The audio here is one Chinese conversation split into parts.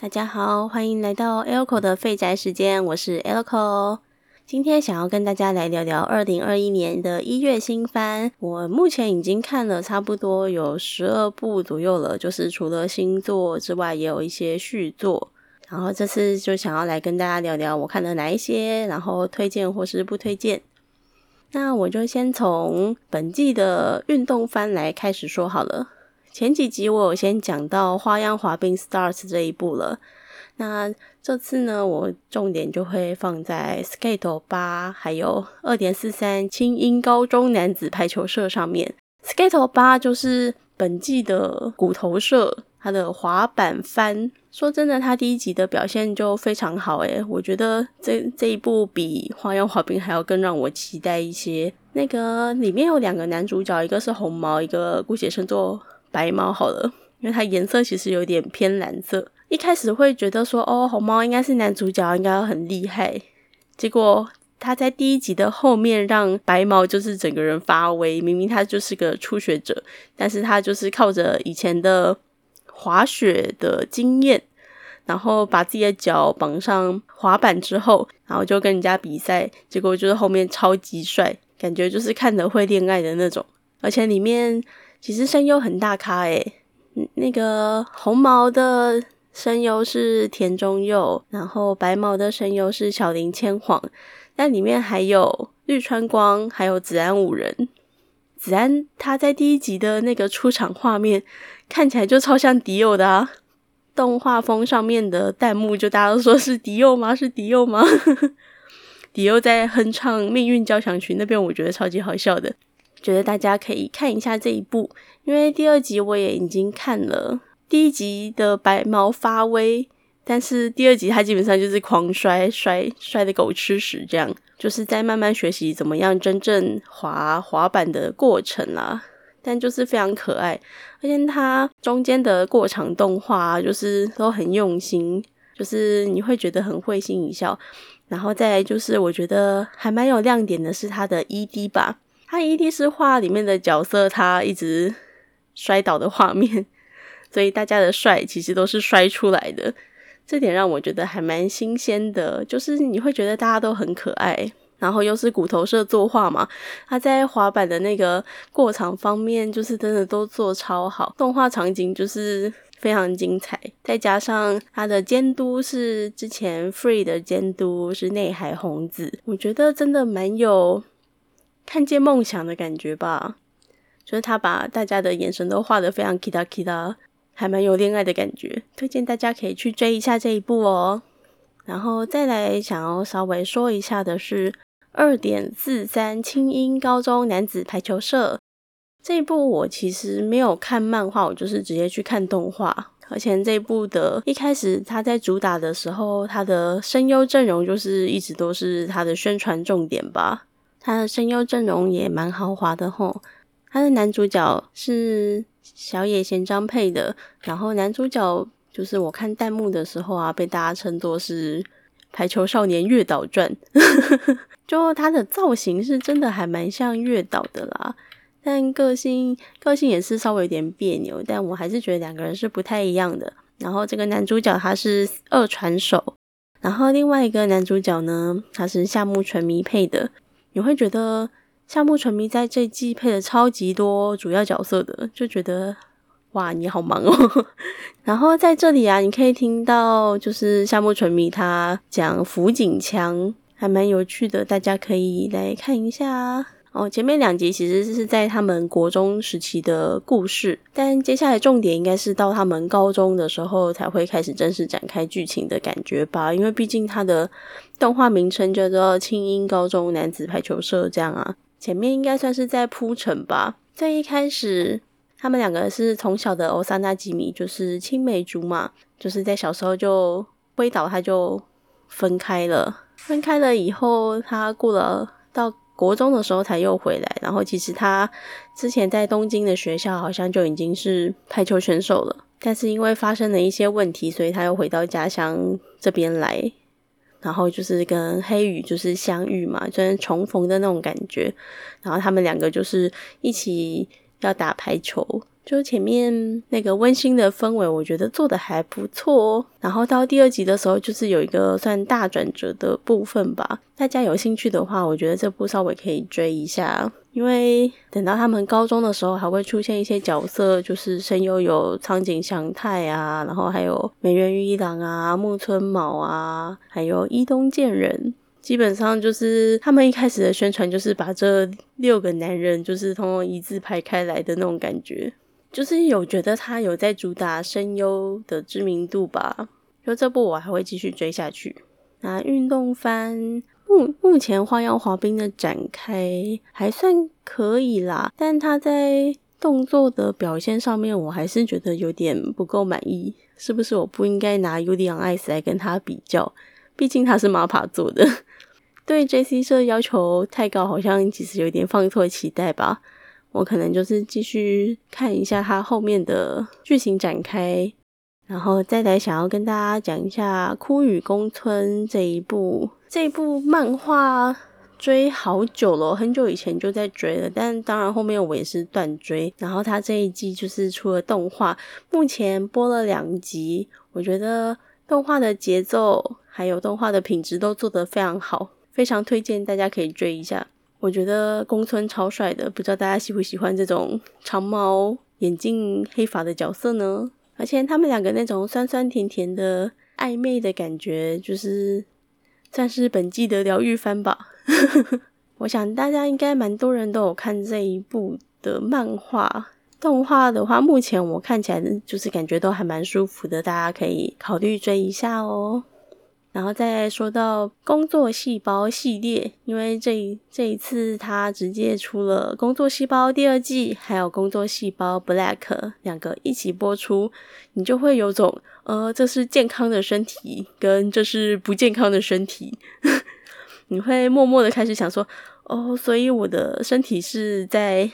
大家好，欢迎来到 Elco 的废宅时间，我是 Elco。今天想要跟大家来聊聊二零二一年的一月新番。我目前已经看了差不多有十二部左右了，就是除了新作之外，也有一些续作。然后这次就想要来跟大家聊聊我看的哪一些，然后推荐或是不推荐。那我就先从本季的运动番来开始说好了。前几集我有先讲到《花样滑冰 Stars》这一部了，那这次呢，我重点就会放在《Skate 八》还有二点四三轻音高中男子排球社上面。《Skate 八》就是本季的骨头社，它的滑板番。说真的，它第一集的表现就非常好，诶，我觉得这这一部比《花样滑冰》还要更让我期待一些。那个里面有两个男主角，一个是红毛，一个姑且称作。白猫好了，因为它颜色其实有点偏蓝色。一开始会觉得说，哦，红猫应该是男主角，应该很厉害。结果他在第一集的后面让白毛就是整个人发威，明明他就是个初学者，但是他就是靠着以前的滑雪的经验，然后把自己的脚绑上滑板之后，然后就跟人家比赛，结果就是后面超级帅，感觉就是看着会恋爱的那种，而且里面。其实声优很大咖诶，那个红毛的声优是田中佑，然后白毛的声优是小林千晃，但里面还有绿川光，还有子安五人。子安他在第一集的那个出场画面看起来就超像迪欧的啊，动画风上面的弹幕就大家都说是迪欧吗？是迪欧吗？迪欧在哼唱《命运交响曲》那边，我觉得超级好笑的。觉得大家可以看一下这一部，因为第二集我也已经看了。第一集的白毛发威，但是第二集他基本上就是狂摔摔摔的狗吃屎，这样就是在慢慢学习怎么样真正滑滑板的过程啦。但就是非常可爱，而且它中间的过场动画就是都很用心，就是你会觉得很会心一笑。然后再就是我觉得还蛮有亮点的是它的 ED 吧。他一定是画里面的角色，他一直摔倒的画面，所以大家的帅其实都是摔出来的，这点让我觉得还蛮新鲜的。就是你会觉得大家都很可爱，然后又是骨头社作画嘛，他在滑板的那个过场方面，就是真的都做超好，动画场景就是非常精彩，再加上他的监督是之前 Free 的监督是内海红子，我觉得真的蛮有。看见梦想的感觉吧，就是他把大家的眼神都画得非常 kita kita，还蛮有恋爱的感觉。推荐大家可以去追一下这一部哦。然后再来想要稍微说一下的是二点四三轻音高中男子排球社这一部，我其实没有看漫画，我就是直接去看动画。而且这一部的一开始他在主打的时候，他的声优阵容就是一直都是他的宣传重点吧。他的声优阵容也蛮豪华的吼，他的男主角是小野贤章配的，然后男主角就是我看弹幕的时候啊，被大家称作是《排球少年月岛传》，就他的造型是真的还蛮像月岛的啦，但个性个性也是稍微有点别扭，但我还是觉得两个人是不太一样的。然后这个男主角他是二传手，然后另外一个男主角呢，他是夏目纯迷配的。你会觉得夏目纯迷在这季配了超级多主要角色的，就觉得哇，你好忙哦。然后在这里啊，你可以听到就是夏目纯迷他讲福井强，还蛮有趣的，大家可以来看一下哦。前面两集其实是在他们国中时期的故事，但接下来重点应该是到他们高中的时候才会开始正式展开剧情的感觉吧，因为毕竟他的。动画名称叫做《青音高中男子排球社》，这样啊，前面应该算是在铺陈吧。在一开始，他们两个是从小的欧萨那吉米，就是青梅竹马，就是在小时候就挥倒，他就分开了。分开了以后，他过了到国中的时候才又回来。然后其实他之前在东京的学校好像就已经是排球选手了，但是因为发生了一些问题，所以他又回到家乡这边来。然后就是跟黑羽就是相遇嘛，就是重逢的那种感觉。然后他们两个就是一起要打排球，就前面那个温馨的氛围，我觉得做的还不错。然后到第二集的时候，就是有一个算大转折的部分吧。大家有兴趣的话，我觉得这部稍微可以追一下，因为等到他们高中的时候，还会出现一些角色，就是声优有苍井翔太啊，然后还有美人鱼一郎啊、木村卯啊，还有伊东健人。基本上就是他们一开始的宣传，就是把这六个男人就是通通一字排开来的那种感觉。就是有觉得他有在主打声优的知名度吧，就这部我还会继续追下去。那运动番目目前花样滑冰的展开还算可以啦，但他在动作的表现上面，我还是觉得有点不够满意。是不是我不应该拿 U D on Ice 来跟他比较？毕竟他是 MAPA 做的，对 J C 社要求太高，好像其实有点放错期待吧。我可能就是继续看一下它后面的剧情展开，然后再来想要跟大家讲一下《枯雨宫村》这一部这一部漫画，追好久了，很久以前就在追了，但当然后面我也是断追。然后它这一季就是出了动画，目前播了两集，我觉得动画的节奏还有动画的品质都做得非常好，非常推荐大家可以追一下。我觉得宫村超帅的，不知道大家喜不喜欢这种长毛、眼镜、黑发的角色呢？而且他们两个那种酸酸甜甜的暧昧的感觉，就是算是本季的疗愈番吧。我想大家应该蛮多人都有看这一部的漫画、动画的话，目前我看起来就是感觉都还蛮舒服的，大家可以考虑追一下哦。然后再说到工作细胞系列，因为这一这一次它直接出了工作细胞第二季，还有工作细胞 Black 两个一起播出，你就会有种呃，这是健康的身体，跟这是不健康的身体，你会默默的开始想说，哦，所以我的身体是在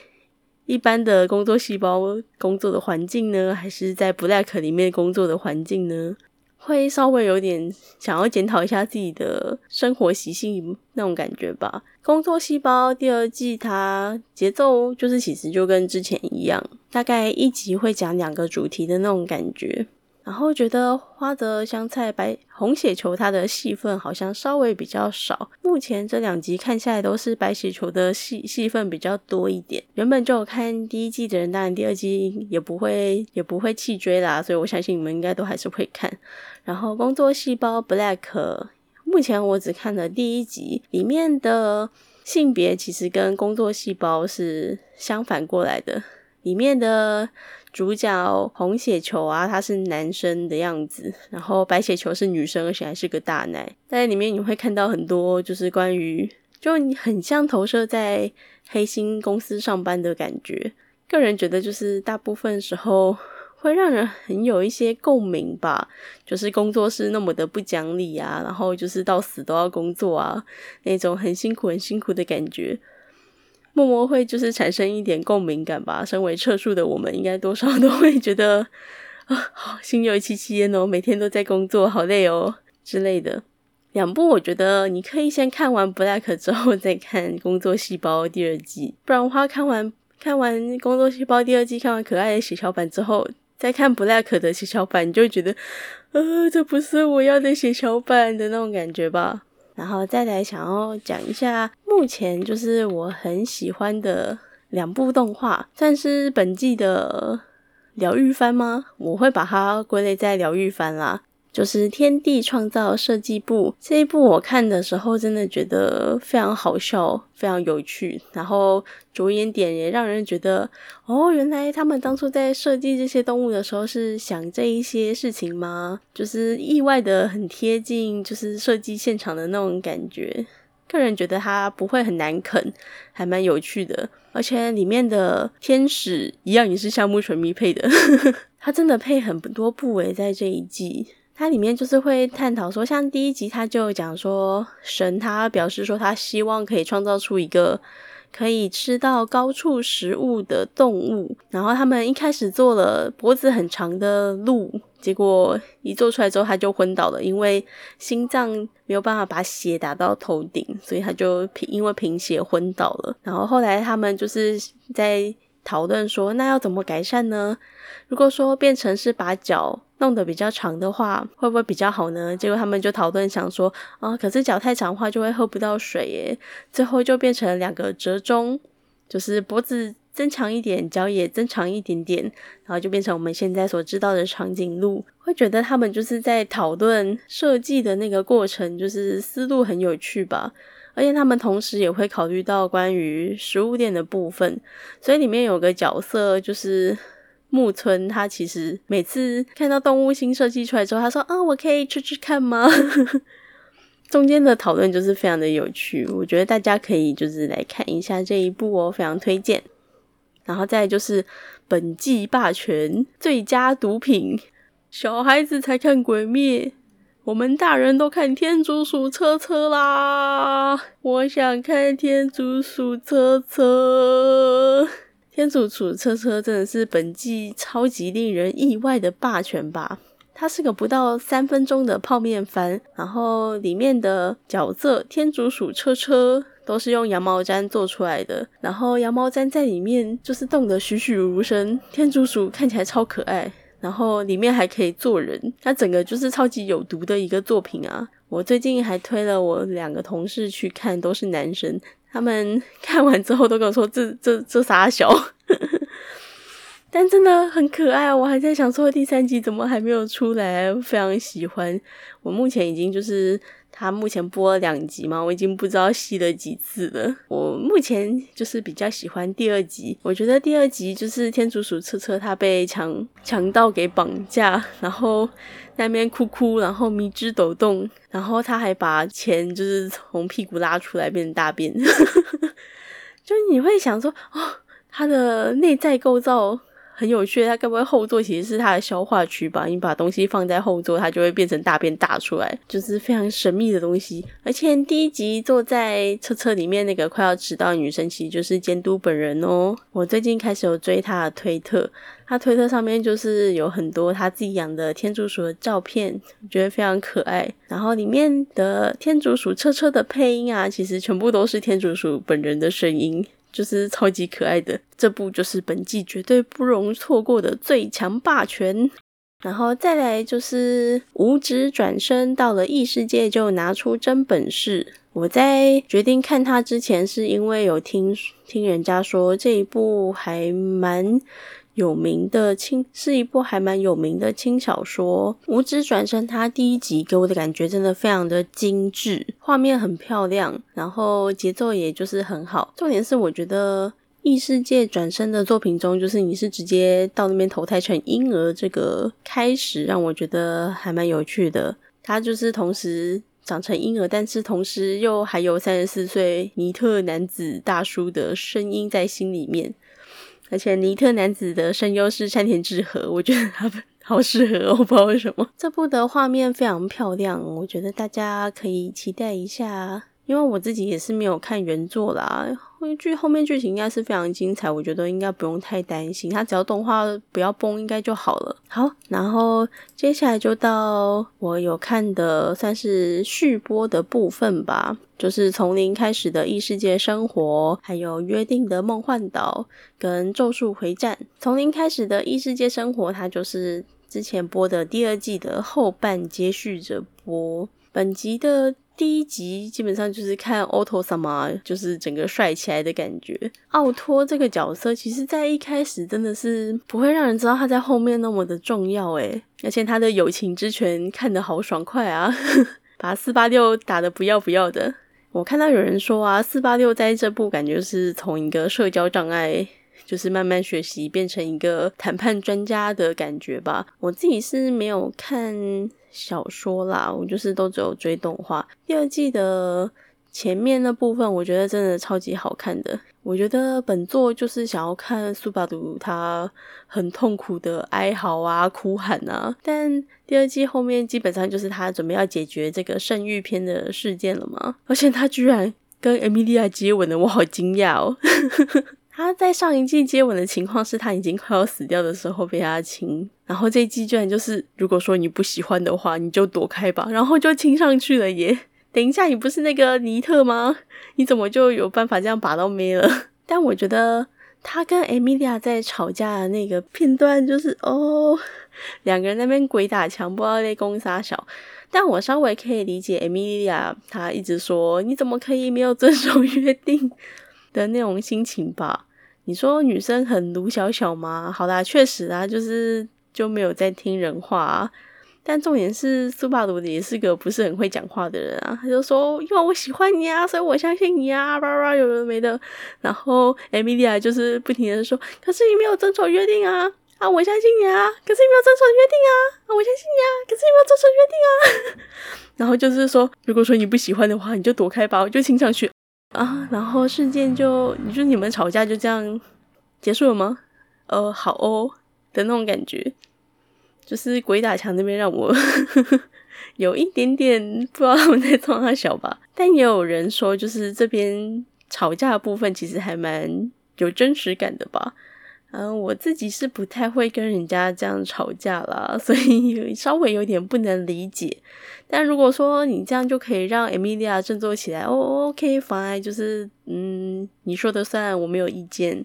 一般的工作细胞工作的环境呢，还是在 Black 里面工作的环境呢？会稍微有点想要检讨一下自己的生活习性那种感觉吧。工作细胞第二季它节奏就是其实就跟之前一样，大概一集会讲两个主题的那种感觉。然后觉得花泽香菜白红血球它的戏份好像稍微比较少，目前这两集看下来都是白血球的戏戏份比较多一点。原本就有看第一季的人，当然第二季也不会也不会弃追啦，所以我相信你们应该都还是会看。然后工作细胞 Black，目前我只看了第一集，里面的性别其实跟工作细胞是相反过来的，里面的。主角红血球啊，他是男生的样子，然后白血球是女生，而且还是个大奶。在里面你会看到很多，就是关于，就你很像投射在黑心公司上班的感觉。个人觉得，就是大部分时候会让人很有一些共鸣吧，就是工作是那么的不讲理啊，然后就是到死都要工作啊，那种很辛苦很辛苦的感觉。默默会就是产生一点共鸣感吧。身为测数的我们，应该多少都会觉得 啊，好心有戚戚焉哦，每天都在工作，好累哦之类的。两部我觉得你可以先看完 Black 之后再看工作细胞第二季，不然的话看完看完工作细胞第二季，看完可爱的血小板之后，再看 Black 的血小板，你就觉得，呃，这不是我要的血小板的那种感觉吧。然后再来想要讲一下，目前就是我很喜欢的两部动画，算是本季的疗愈番吗？我会把它归类在疗愈番啦。就是《天地创造设计部》这一部，我看的时候真的觉得非常好笑，非常有趣。然后着眼点也让人觉得，哦，原来他们当初在设计这些动物的时候是想这一些事情吗？就是意外的很贴近，就是设计现场的那种感觉。个人觉得它不会很难啃，还蛮有趣的。而且里面的天使一样也是夏目纯咪配的，他真的配很多部位在这一季。它里面就是会探讨说，像第一集他就讲说，神他表示说他希望可以创造出一个可以吃到高处食物的动物，然后他们一开始做了脖子很长的鹿，结果一做出来之后他就昏倒了，因为心脏没有办法把血打到头顶，所以他就因为贫血昏倒了。然后后来他们就是在讨论说，那要怎么改善呢？如果说变成是把脚弄得比较长的话，会不会比较好呢？结果他们就讨论想说，啊，可是脚太长的话就会喝不到水耶。最后就变成两个折中，就是脖子增长一点，脚也增长一点点，然后就变成我们现在所知道的长颈鹿。会觉得他们就是在讨论设计的那个过程，就是思路很有趣吧。而且他们同时也会考虑到关于食物链的部分，所以里面有个角色就是木村，他其实每次看到动物新设计出来之后，他说：“啊，我可以吃吃看吗？” 中间的讨论就是非常的有趣，我觉得大家可以就是来看一下这一部哦，非常推荐。然后再就是本季霸权最佳毒品，小孩子才看鬼灭。我们大人都看天竺鼠车车啦，我想看天竺鼠车车。天竺鼠车车真的是本季超级令人意外的霸权吧？它是个不到三分钟的泡面番，然后里面的角色天竺鼠车车都是用羊毛毡做出来的，然后羊毛毡在里面就是动得栩栩如生，天竺鼠看起来超可爱。然后里面还可以做人，它整个就是超级有毒的一个作品啊！我最近还推了我两个同事去看，都是男生，他们 看完之后都跟我说：“这这这傻小。”但真的很可爱！我还在想说第三集怎么还没有出来，非常喜欢。我目前已经就是。他目前播了两集嘛，我已经不知道吸了几次了。我目前就是比较喜欢第二集，我觉得第二集就是天竺鼠车车他被强强盗给绑架，然后那边哭哭，然后迷之抖动，然后他还把钱就是从屁股拉出来变成大便，就你会想说哦，他的内在构造。很有趣，它该不会后座其实是它的消化区吧？你把东西放在后座，它就会变成大便大出来，就是非常神秘的东西。而且第一集坐在车车里面那个快要迟到女生，其实就是监督本人哦。我最近开始有追她的推特，她推特上面就是有很多她自己养的天竺鼠的照片，我觉得非常可爱。然后里面的天竺鼠车车的配音啊，其实全部都是天竺鼠本人的声音。就是超级可爱的这部，就是本季绝对不容错过的最强霸权。然后再来就是五指转身到了异世界就拿出真本事。我在决定看它之前，是因为有听听人家说这一部还蛮。有名的轻是一部还蛮有名的轻小说，《五指转身》。它第一集给我的感觉真的非常的精致，画面很漂亮，然后节奏也就是很好。重点是我觉得异世界转身的作品中，就是你是直接到那边投胎成婴儿，这个开始让我觉得还蛮有趣的。他就是同时长成婴儿，但是同时又还有三十四岁尼特男子大叔的声音在心里面。而且尼特男子的声优是山田智和，我觉得他们 好适合，我不知道为什么。这部的画面非常漂亮，我觉得大家可以期待一下。因为我自己也是没有看原作啦，剧后面剧情应该是非常精彩，我觉得应该不用太担心，它只要动画不要崩，应该就好了。好，然后接下来就到我有看的算是续播的部分吧，就是从零开始的异世界生活，还有约定的梦幻岛跟咒术回战。从零开始的异世界生活，它就是之前播的第二季的后半接续着播，本集的。第一集基本上就是看奥托什么，就是整个帅起来的感觉。奥托这个角色，其实在一开始真的是不会让人知道他在后面那么的重要诶而且他的友情之拳看得好爽快啊，把四八六打得不要不要的。我看到有人说啊，四八六在这部感觉是从一个社交障碍，就是慢慢学习变成一个谈判专家的感觉吧。我自己是没有看。小说啦，我就是都只有追动画。第二季的前面那部分，我觉得真的超级好看的。我觉得本作就是想要看苏巴杜他很痛苦的哀嚎啊、哭喊啊。但第二季后面基本上就是他准备要解决这个圣域篇的事件了嘛，而且他居然跟艾米莉亚接吻了，我好惊讶哦。他在上一季接吻的情况是他已经快要死掉的时候被他亲，然后这一季居然就是如果说你不喜欢的话，你就躲开吧，然后就亲上去了耶。等一下，你不是那个尼特吗？你怎么就有办法这样把到妹了？但我觉得他跟 Emilia 在吵架的那个片段，就是哦，两个人在那边鬼打墙，不知道在攻杀小。但我稍微可以理解 Emilia 她一直说你怎么可以没有遵守约定的那种心情吧？你说女生很卢小小吗？好啦，确实啊，就是就没有在听人话。但重点是苏巴鲁也是个不是很会讲话的人啊，他就说因为我喜欢你啊，所以我相信你啊，叭叭有的没的。然后 Emilia 就是不停的说，可是你没有遵守约定啊，啊我相信你啊，可是你没有遵守约定啊，啊我相信你啊，可是你没有遵守约定啊。然后就是说，如果说你不喜欢的话，你就躲开吧，我就亲上去啊。然后事件就，你说你们吵架就这样结束了吗？呃，好哦的那种感觉。就是鬼打墙那边让我 有一点点不知道他们在装他小吧，但也有人说，就是这边吵架的部分其实还蛮有真实感的吧。嗯，我自己是不太会跟人家这样吵架啦，所以 稍微有点不能理解。但如果说你这样就可以让 Emilia 振作起来，哦，OK，fine，就是嗯，你说的算，我没有意见。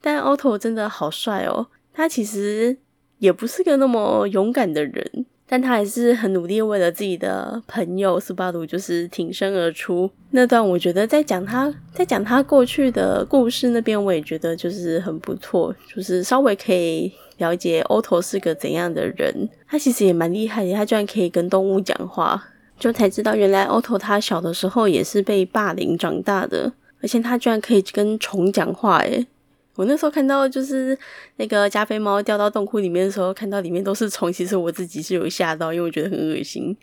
但 Otto 真的好帅哦，他其实。也不是个那么勇敢的人，但他还是很努力，为了自己的朋友斯巴鲁，就是挺身而出。那段我觉得在讲他，在讲他过去的故事那边，我也觉得就是很不错，就是稍微可以了解 oto 是个怎样的人。他其实也蛮厉害的，他居然可以跟动物讲话，就才知道原来 Otto 他小的时候也是被霸凌长大的，而且他居然可以跟虫讲话，诶我那时候看到就是那个加菲猫掉到洞窟里面的时候，看到里面都是虫，其实我自己是有吓到，因为我觉得很恶心。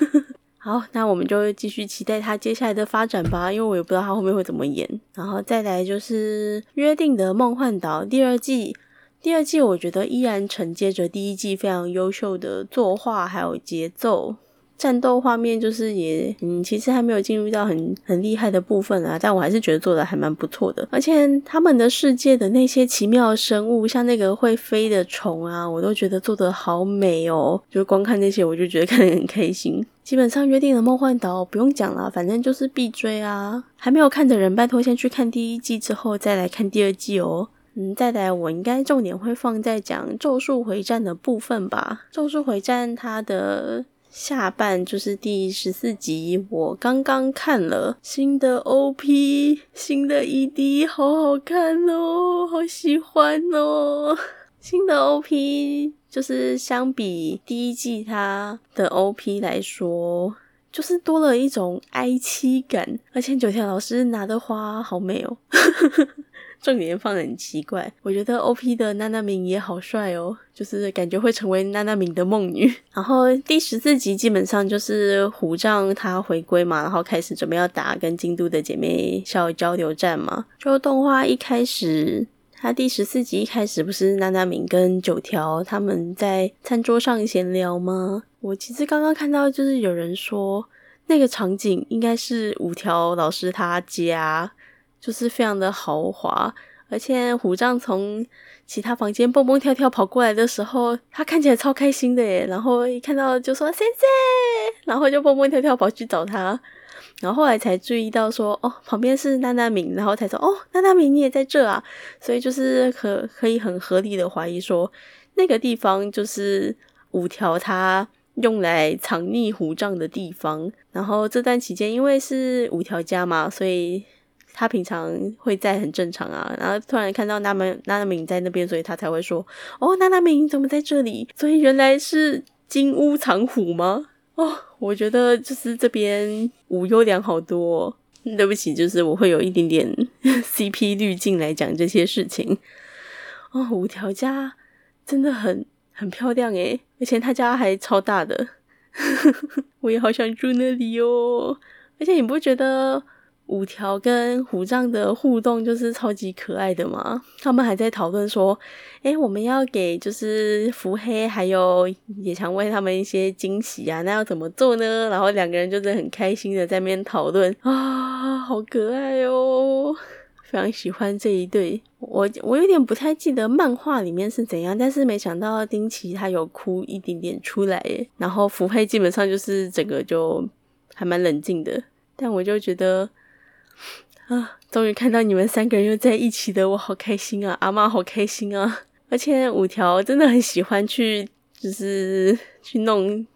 好，那我们就继续期待它接下来的发展吧，因为我也不知道它后面会怎么演。然后再来就是《约定的梦幻岛》第二季，第二季我觉得依然承接着第一季非常优秀的作画还有节奏。战斗画面就是也，嗯，其实还没有进入到很很厉害的部分啊，但我还是觉得做的还蛮不错的。而且他们的世界的那些奇妙生物，像那个会飞的虫啊，我都觉得做的好美哦。就光看那些，我就觉得看得很开心。基本上约定的梦幻岛不用讲了，反正就是必追啊。还没有看的人，拜托先去看第一季之后再来看第二季哦。嗯，再来我应该重点会放在讲咒术回战的部分吧。咒术回战它的。下半就是第十四集，我刚刚看了新的 OP，新的 ED，好好看哦，好喜欢哦。新的 OP 就是相比第一季它的 OP 来说，就是多了一种哀戚感，而且九条老师拿的花好美哦。重点放的很奇怪，我觉得 O P 的娜娜明也好帅哦，就是感觉会成为娜娜明的梦女。然后第十四集基本上就是虎杖他回归嘛，然后开始准备要打跟京都的姐妹校交流战嘛。就动画一开始，他第十四集一开始不是娜娜明跟九条他们在餐桌上闲聊吗？我其实刚刚看到就是有人说那个场景应该是五条老师他家。就是非常的豪华，而且虎杖从其他房间蹦蹦跳跳跑过来的时候，他看起来超开心的耶。然后一看到就说谢谢，然后就蹦蹦跳跳跑去找他。然后后来才注意到说，哦，旁边是娜娜敏，然后才说，哦，娜娜敏你也在这啊。所以就是可可以很合理的怀疑说，那个地方就是五条他用来藏匿虎杖的地方。然后这段期间因为是五条家嘛，所以。他平常会在很正常啊，然后突然看到娜娜娜娜敏在那边，所以他才会说：“哦，娜娜敏怎么在这里？”所以原来是金屋藏虎吗？哦，我觉得就是这边无优良好多。对不起，就是我会有一点点 CP 滤镜来讲这些事情。哦，五条家真的很很漂亮诶，而且他家还超大的，我也好想住那里哦。而且你不觉得？五条跟虎杖的互动就是超级可爱的嘛，他们还在讨论说，诶，我们要给就是伏黑还有野蔷薇他们一些惊喜啊，那要怎么做呢？然后两个人就是很开心的在那边讨论啊，好可爱哦，非常喜欢这一对。我我有点不太记得漫画里面是怎样，但是没想到丁奇他有哭一点点出来，然后伏黑基本上就是整个就还蛮冷静的，但我就觉得。啊，终于看到你们三个人又在一起的，我好开心啊！阿妈好开心啊！而且五条真的很喜欢去，就是去弄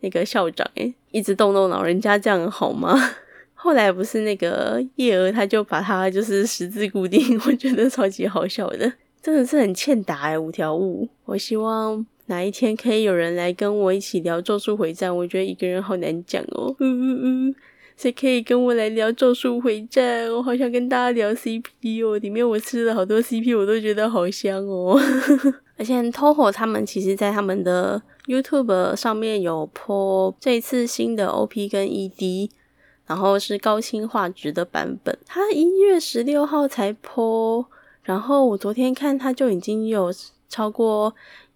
那个校长，诶一直动动老人家，这样好吗？后来不是那个叶儿，他就把他就是十字固定，我觉得超级好笑的，真的是很欠打哎，五条悟。我希望哪一天可以有人来跟我一起聊《咒术回战》，我觉得一个人好难讲哦。嗯嗯嗯，谁可以跟我来聊《咒术回战》？我好想跟大家聊 CP 哦，里面我吃了好多 CP，我都觉得好香哦。而且 Toho 他们其实在他们的 YouTube 上面有 po 这一次新的 OP 跟 ED。然后是高清画质的版本，它一月十六号才播，然后我昨天看它就已经有超过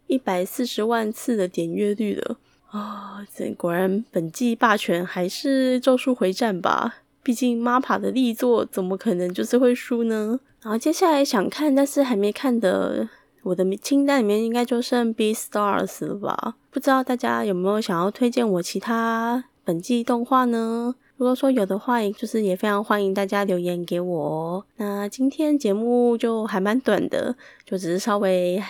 一百四十万次的点阅率了啊！这果然本季霸权还是咒术回战吧？毕竟 MAPA 的力作怎么可能就是会输呢？然后接下来想看但是还没看的，我的清单里面应该就剩 B Stars 了吧？不知道大家有没有想要推荐我其他本季动画呢？如果说有的话，也就是也非常欢迎大家留言给我。那今天节目就还蛮短的，就只是稍微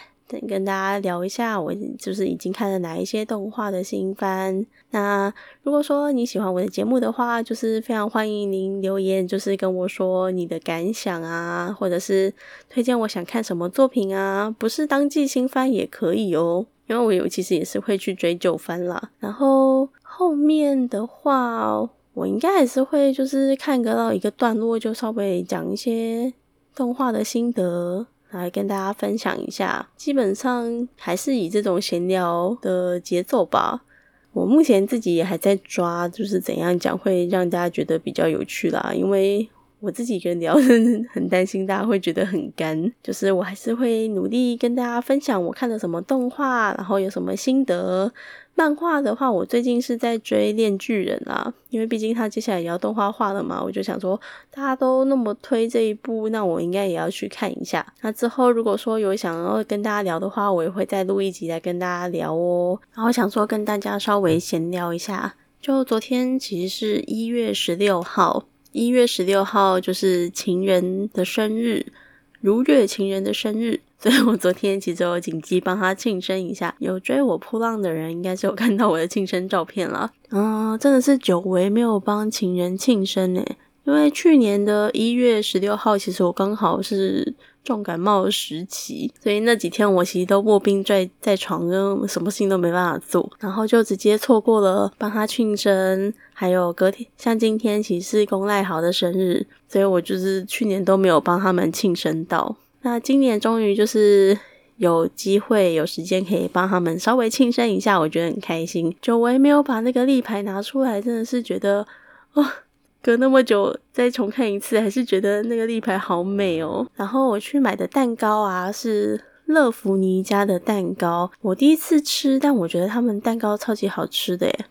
跟大家聊一下，我就是已经看了哪一些动画的新番。那如果说你喜欢我的节目的话，就是非常欢迎您留言，就是跟我说你的感想啊，或者是推荐我想看什么作品啊，不是当季新番也可以哦，因为我有其实也是会去追旧番啦。然后后面的话。我应该还是会，就是看个到一个段落，就稍微讲一些动画的心得来跟大家分享一下。基本上还是以这种闲聊的节奏吧。我目前自己也还在抓，就是怎样讲会让大家觉得比较有趣啦。因为我自己跟聊，很担心大家会觉得很干。就是我还是会努力跟大家分享我看的什么动画，然后有什么心得。漫画的话，我最近是在追《炼巨人》啊，因为毕竟他接下来也要动画化了嘛，我就想说大家都那么推这一部，那我应该也要去看一下。那之后如果说有想要跟大家聊的话，我也会再录一集来跟大家聊哦。然后想说跟大家稍微闲聊一下，就昨天其实是一月十六号，一月十六号就是情人的生日，如月情人的生日。所以我昨天其实有紧急帮他庆生一下，有追我扑浪的人应该是有看到我的庆生照片了。嗯，真的是久违没有帮情人庆生呢，因为去年的一月十六号，其实我刚好是重感冒的时期，所以那几天我其实都卧病在在床，跟什么事情都没办法做，然后就直接错过了帮他庆生，还有隔天像今天其实是龚赖豪的生日，所以我就是去年都没有帮他们庆生到。那今年终于就是有机会有时间可以帮他们稍微庆生一下，我觉得很开心。久违没有把那个立牌拿出来，真的是觉得哦，隔那么久再重看一次，还是觉得那个立牌好美哦。然后我去买的蛋糕啊，是乐福尼家的蛋糕，我第一次吃，但我觉得他们蛋糕超级好吃的耶。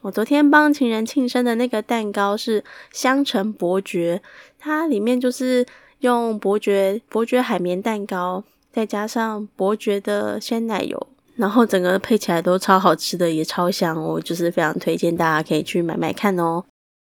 我昨天帮情人庆生的那个蛋糕是香橙伯爵，它里面就是。用伯爵伯爵海绵蛋糕，再加上伯爵的鲜奶油，然后整个配起来都超好吃的，也超香。我就是非常推荐大家可以去买买看哦。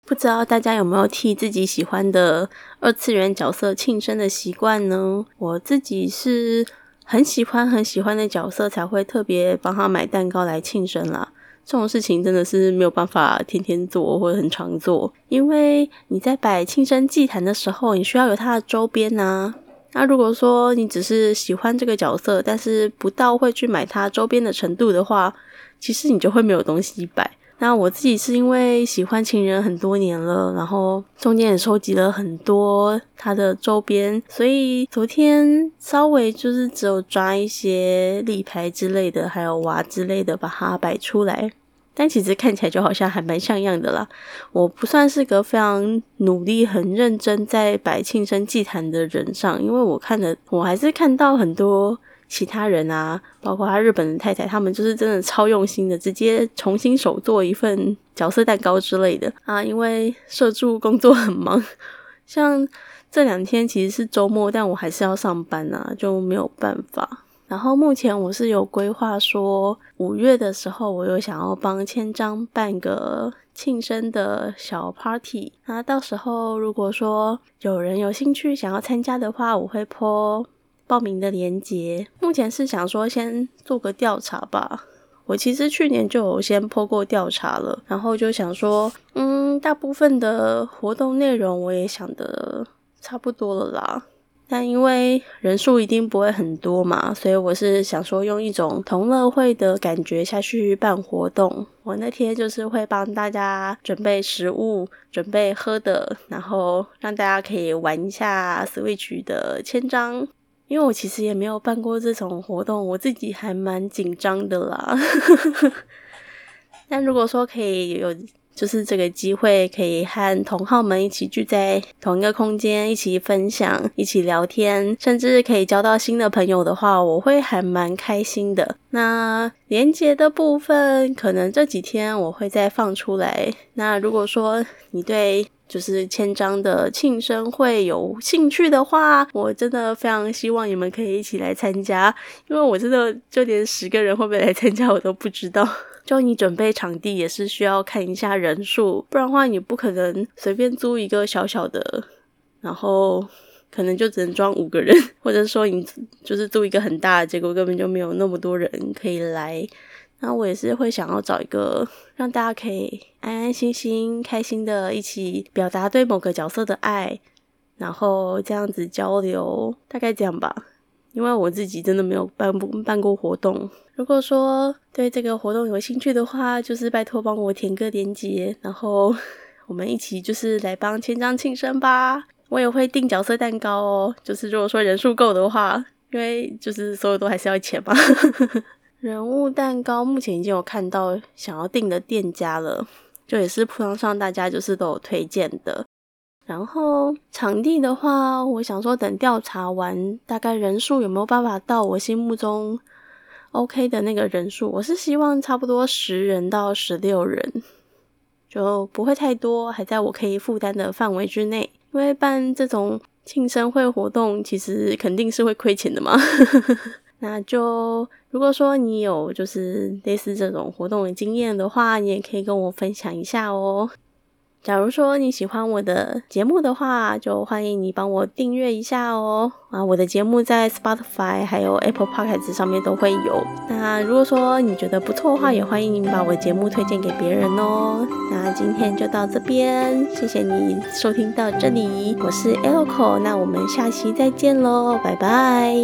不知道大家有没有替自己喜欢的二次元角色庆生的习惯呢？我自己是很喜欢很喜欢的角色才会特别帮他买蛋糕来庆生啦。这种事情真的是没有办法天天做或者很常做，因为你在摆庆生祭坛的时候，你需要有它的周边呐。那如果说你只是喜欢这个角色，但是不到会去买它周边的程度的话，其实你就会没有东西摆。那我自己是因为喜欢情人很多年了，然后中间也收集了很多他的周边，所以昨天稍微就是只有抓一些立牌之类的，还有娃之类的，把它摆出来。但其实看起来就好像还蛮像样的啦。我不算是个非常努力、很认真在摆庆生祭坛的人上，因为我看的我还是看到很多其他人啊，包括他日本的太太，他们就是真的超用心的，直接重新手做一份角色蛋糕之类的啊。因为社助工作很忙，像这两天其实是周末，但我还是要上班啊，就没有办法。然后目前我是有规划说，五月的时候我有想要帮千章办个庆生的小 party。那到时候如果说有人有兴趣想要参加的话，我会 po 报名的链接。目前是想说先做个调查吧。我其实去年就有先破过调查了，然后就想说，嗯，大部分的活动内容我也想的差不多了啦。但因为人数一定不会很多嘛，所以我是想说用一种同乐会的感觉下去办活动。我那天就是会帮大家准备食物、准备喝的，然后让大家可以玩一下 Switch 的千章。因为我其实也没有办过这种活动，我自己还蛮紧张的啦。但如果说可以有。就是这个机会，可以和同好们一起聚在同一个空间，一起分享，一起聊天，甚至可以交到新的朋友的话，我会还蛮开心的。那连接的部分，可能这几天我会再放出来。那如果说你对就是千张的庆生会有兴趣的话，我真的非常希望你们可以一起来参加，因为我真的就连十个人会不会来参加我都不知道。就你准备场地也是需要看一下人数，不然的话你不可能随便租一个小小的，然后可能就只能装五个人，或者说你就是租一个很大的，结果根本就没有那么多人可以来。那我也是会想要找一个让大家可以安安心心、开心的一起表达对某个角色的爱，然后这样子交流，大概这样吧。因为我自己真的没有办不办过活动，如果说对这个活动有兴趣的话，就是拜托帮我填个链接，然后 我们一起就是来帮千章庆生吧。我也会订角色蛋糕哦，就是如果说人数够的话，因为就是所有都还是要钱嘛。人物蛋糕目前已经有看到想要订的店家了，就也是铺上上大家就是都有推荐的。然后场地的话，我想说等调查完，大概人数有没有办法到我心目中 OK 的那个人数？我是希望差不多十人到十六人，就不会太多，还在我可以负担的范围之内。因为办这种庆生会活动，其实肯定是会亏钱的嘛。那就如果说你有就是类似这种活动的经验的话，你也可以跟我分享一下哦。假如说你喜欢我的节目的话，就欢迎你帮我订阅一下哦。啊，我的节目在 Spotify 还有 Apple Podcast 上面都会有。那如果说你觉得不错的话，也欢迎你把我的节目推荐给别人哦。那今天就到这边，谢谢你收听到这里，我是 Elco，那我们下期再见喽，拜拜。